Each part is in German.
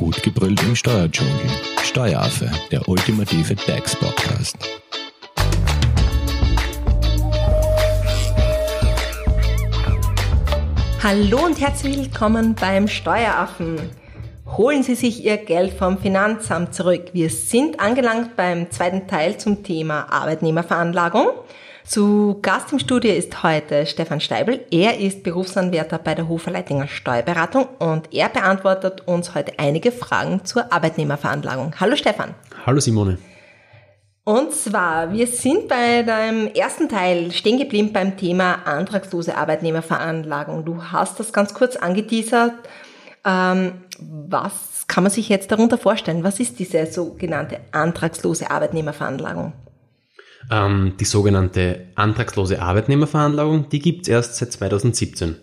Gut gebrüllt im Steuerdschungel. Steueraffe, der ultimative DAX-Podcast. Hallo und herzlich willkommen beim Steueraffen. Holen Sie sich Ihr Geld vom Finanzamt zurück. Wir sind angelangt beim zweiten Teil zum Thema Arbeitnehmerveranlagung. Zu Gast im Studio ist heute Stefan Steibel. Er ist Berufsanwärter bei der Hoferleitinger Steuerberatung und er beantwortet uns heute einige Fragen zur Arbeitnehmerveranlagung. Hallo Stefan. Hallo Simone. Und zwar, wir sind bei deinem ersten Teil stehen geblieben beim Thema antragslose Arbeitnehmerveranlagung. Du hast das ganz kurz angeteasert. Ähm, was kann man sich jetzt darunter vorstellen? Was ist diese sogenannte antragslose Arbeitnehmerveranlagung? Ähm, die sogenannte antragslose Arbeitnehmerveranlagung, die gibt's erst seit 2017.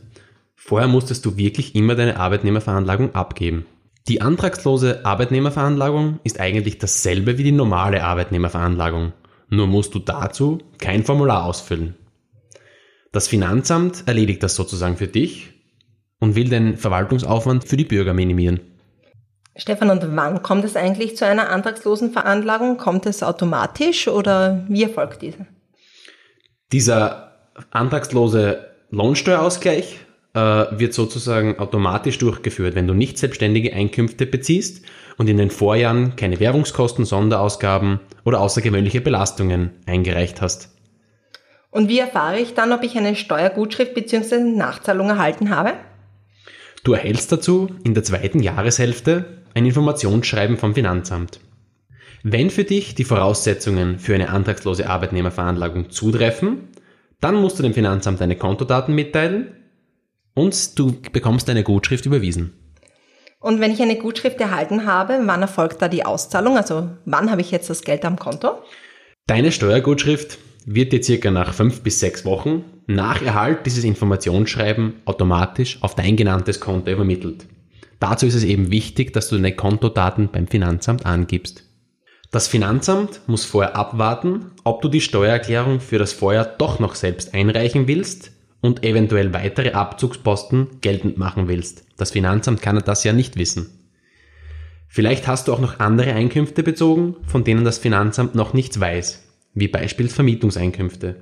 Vorher musstest du wirklich immer deine Arbeitnehmerveranlagung abgeben. Die antragslose Arbeitnehmerveranlagung ist eigentlich dasselbe wie die normale Arbeitnehmerveranlagung, nur musst du dazu kein Formular ausfüllen. Das Finanzamt erledigt das sozusagen für dich und will den Verwaltungsaufwand für die Bürger minimieren. Stefan, und wann kommt es eigentlich zu einer antragslosen Veranlagung? Kommt es automatisch oder wie erfolgt diese? Dieser antragslose Lohnsteuerausgleich äh, wird sozusagen automatisch durchgeführt, wenn du nicht selbstständige Einkünfte beziehst und in den Vorjahren keine Werbungskosten, Sonderausgaben oder außergewöhnliche Belastungen eingereicht hast. Und wie erfahre ich dann, ob ich eine Steuergutschrift bzw. Nachzahlung erhalten habe? Du erhältst dazu in der zweiten Jahreshälfte ein Informationsschreiben vom Finanzamt. Wenn für dich die Voraussetzungen für eine antragslose Arbeitnehmerveranlagung zutreffen, dann musst du dem Finanzamt deine Kontodaten mitteilen und du bekommst deine Gutschrift überwiesen. Und wenn ich eine Gutschrift erhalten habe, wann erfolgt da die Auszahlung? Also wann habe ich jetzt das Geld am Konto? Deine Steuergutschrift wird dir circa nach fünf bis sechs Wochen nach Erhalt dieses Informationsschreiben automatisch auf dein genanntes Konto übermittelt. Dazu ist es eben wichtig, dass du deine Kontodaten beim Finanzamt angibst. Das Finanzamt muss vorher abwarten, ob du die Steuererklärung für das Vorjahr doch noch selbst einreichen willst und eventuell weitere Abzugsposten geltend machen willst. Das Finanzamt kann das ja nicht wissen. Vielleicht hast du auch noch andere Einkünfte bezogen, von denen das Finanzamt noch nichts weiß, wie beispielsweise Vermietungseinkünfte.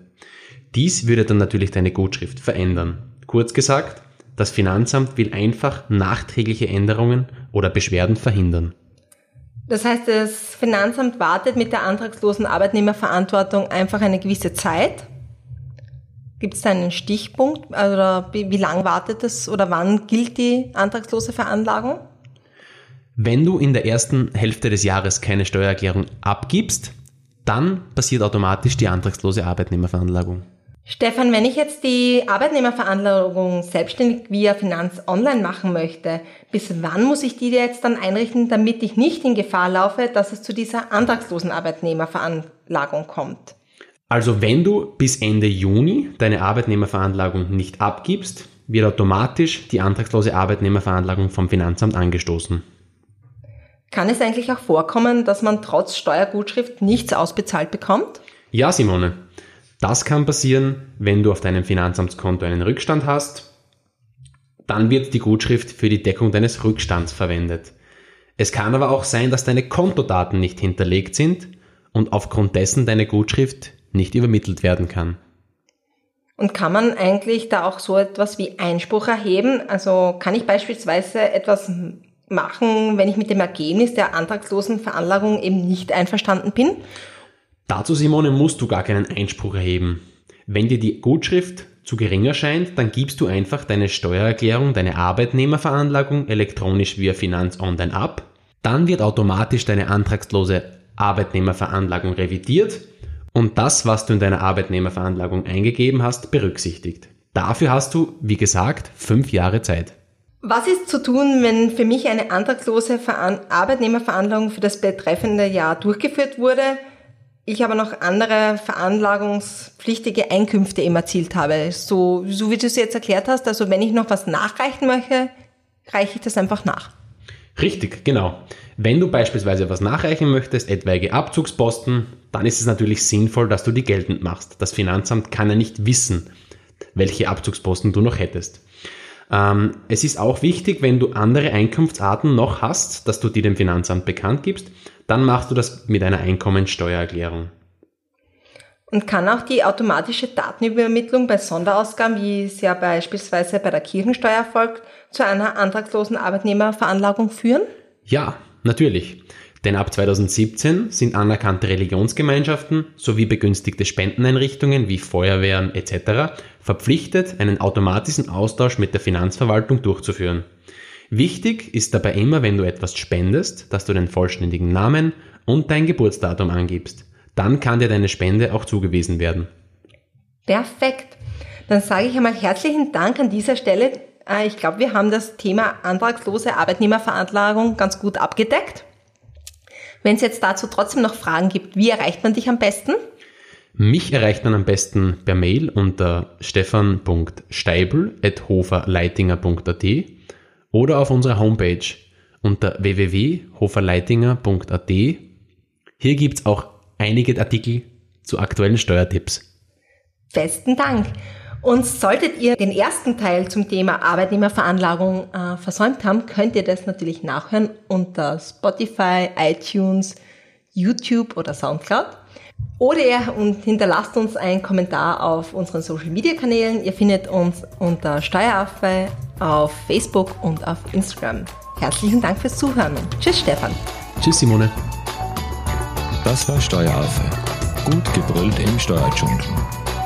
Dies würde dann natürlich deine Gutschrift verändern. Kurz gesagt, das Finanzamt will einfach nachträgliche Änderungen oder Beschwerden verhindern. Das heißt, das Finanzamt wartet mit der antragslosen Arbeitnehmerverantwortung einfach eine gewisse Zeit. Gibt es da einen Stichpunkt? Oder wie, wie lang wartet es oder wann gilt die antragslose Veranlagung? Wenn du in der ersten Hälfte des Jahres keine Steuererklärung abgibst, dann passiert automatisch die antragslose Arbeitnehmerveranlagung. Stefan, wenn ich jetzt die Arbeitnehmerveranlagung selbstständig via Finanz Online machen möchte, bis wann muss ich die jetzt dann einrichten, damit ich nicht in Gefahr laufe, dass es zu dieser antragslosen Arbeitnehmerveranlagung kommt? Also wenn du bis Ende Juni deine Arbeitnehmerveranlagung nicht abgibst, wird automatisch die antragslose Arbeitnehmerveranlagung vom Finanzamt angestoßen. Kann es eigentlich auch vorkommen, dass man trotz Steuergutschrift nichts ausbezahlt bekommt? Ja, Simone. Das kann passieren, wenn du auf deinem Finanzamtskonto einen Rückstand hast. Dann wird die Gutschrift für die Deckung deines Rückstands verwendet. Es kann aber auch sein, dass deine Kontodaten nicht hinterlegt sind und aufgrund dessen deine Gutschrift nicht übermittelt werden kann. Und kann man eigentlich da auch so etwas wie Einspruch erheben? Also kann ich beispielsweise etwas machen, wenn ich mit dem Ergebnis der antragslosen Veranlagung eben nicht einverstanden bin? Dazu, Simone, musst du gar keinen Einspruch erheben. Wenn dir die Gutschrift zu gering erscheint, dann gibst du einfach deine Steuererklärung, deine Arbeitnehmerveranlagung elektronisch via Finanz Online ab. Dann wird automatisch deine antragslose Arbeitnehmerveranlagung revidiert und das, was du in deiner Arbeitnehmerveranlagung eingegeben hast, berücksichtigt. Dafür hast du, wie gesagt, fünf Jahre Zeit. Was ist zu tun, wenn für mich eine antragslose Arbeitnehmerveranlagung für das betreffende Jahr durchgeführt wurde, ich aber noch andere veranlagungspflichtige Einkünfte eben erzielt habe. So, so wie du es jetzt erklärt hast, also wenn ich noch was nachreichen möchte, reiche ich das einfach nach. Richtig, genau. Wenn du beispielsweise was nachreichen möchtest, etwaige Abzugsposten, dann ist es natürlich sinnvoll, dass du die geltend machst. Das Finanzamt kann ja nicht wissen, welche Abzugsposten du noch hättest. Ähm, es ist auch wichtig, wenn du andere Einkunftsarten noch hast, dass du die dem Finanzamt bekannt gibst, dann machst du das mit einer Einkommensteuererklärung. Und kann auch die automatische Datenübermittlung bei Sonderausgaben, wie es ja beispielsweise bei der Kirchensteuer erfolgt, zu einer antragslosen Arbeitnehmerveranlagung führen? Ja, natürlich. Denn ab 2017 sind anerkannte Religionsgemeinschaften sowie begünstigte Spendeneinrichtungen wie Feuerwehren etc. verpflichtet, einen automatischen Austausch mit der Finanzverwaltung durchzuführen. Wichtig ist dabei immer, wenn du etwas spendest, dass du den vollständigen Namen und dein Geburtsdatum angibst. Dann kann dir deine Spende auch zugewiesen werden. Perfekt. Dann sage ich einmal herzlichen Dank an dieser Stelle. Äh, ich glaube, wir haben das Thema antragslose Arbeitnehmerveranlagung ganz gut abgedeckt. Wenn es jetzt dazu trotzdem noch Fragen gibt, wie erreicht man dich am besten? Mich erreicht man am besten per Mail unter stefan.steibel.hoferleitinger.at oder auf unserer Homepage unter www.hoferleitinger.at. Hier gibt es auch einige Artikel zu aktuellen Steuertipps. Besten Dank. Und solltet ihr den ersten Teil zum Thema Arbeitnehmerveranlagung äh, versäumt haben, könnt ihr das natürlich nachhören unter Spotify, iTunes, YouTube oder Soundcloud. Oder ihr hinterlasst uns einen Kommentar auf unseren Social Media Kanälen. Ihr findet uns unter Steueraffe auf Facebook und auf Instagram. Herzlichen Dank fürs Zuhören. Tschüss, Stefan. Tschüss, Simone. Das war Steueraffe. Gut gebrüllt im Steuerdschungel.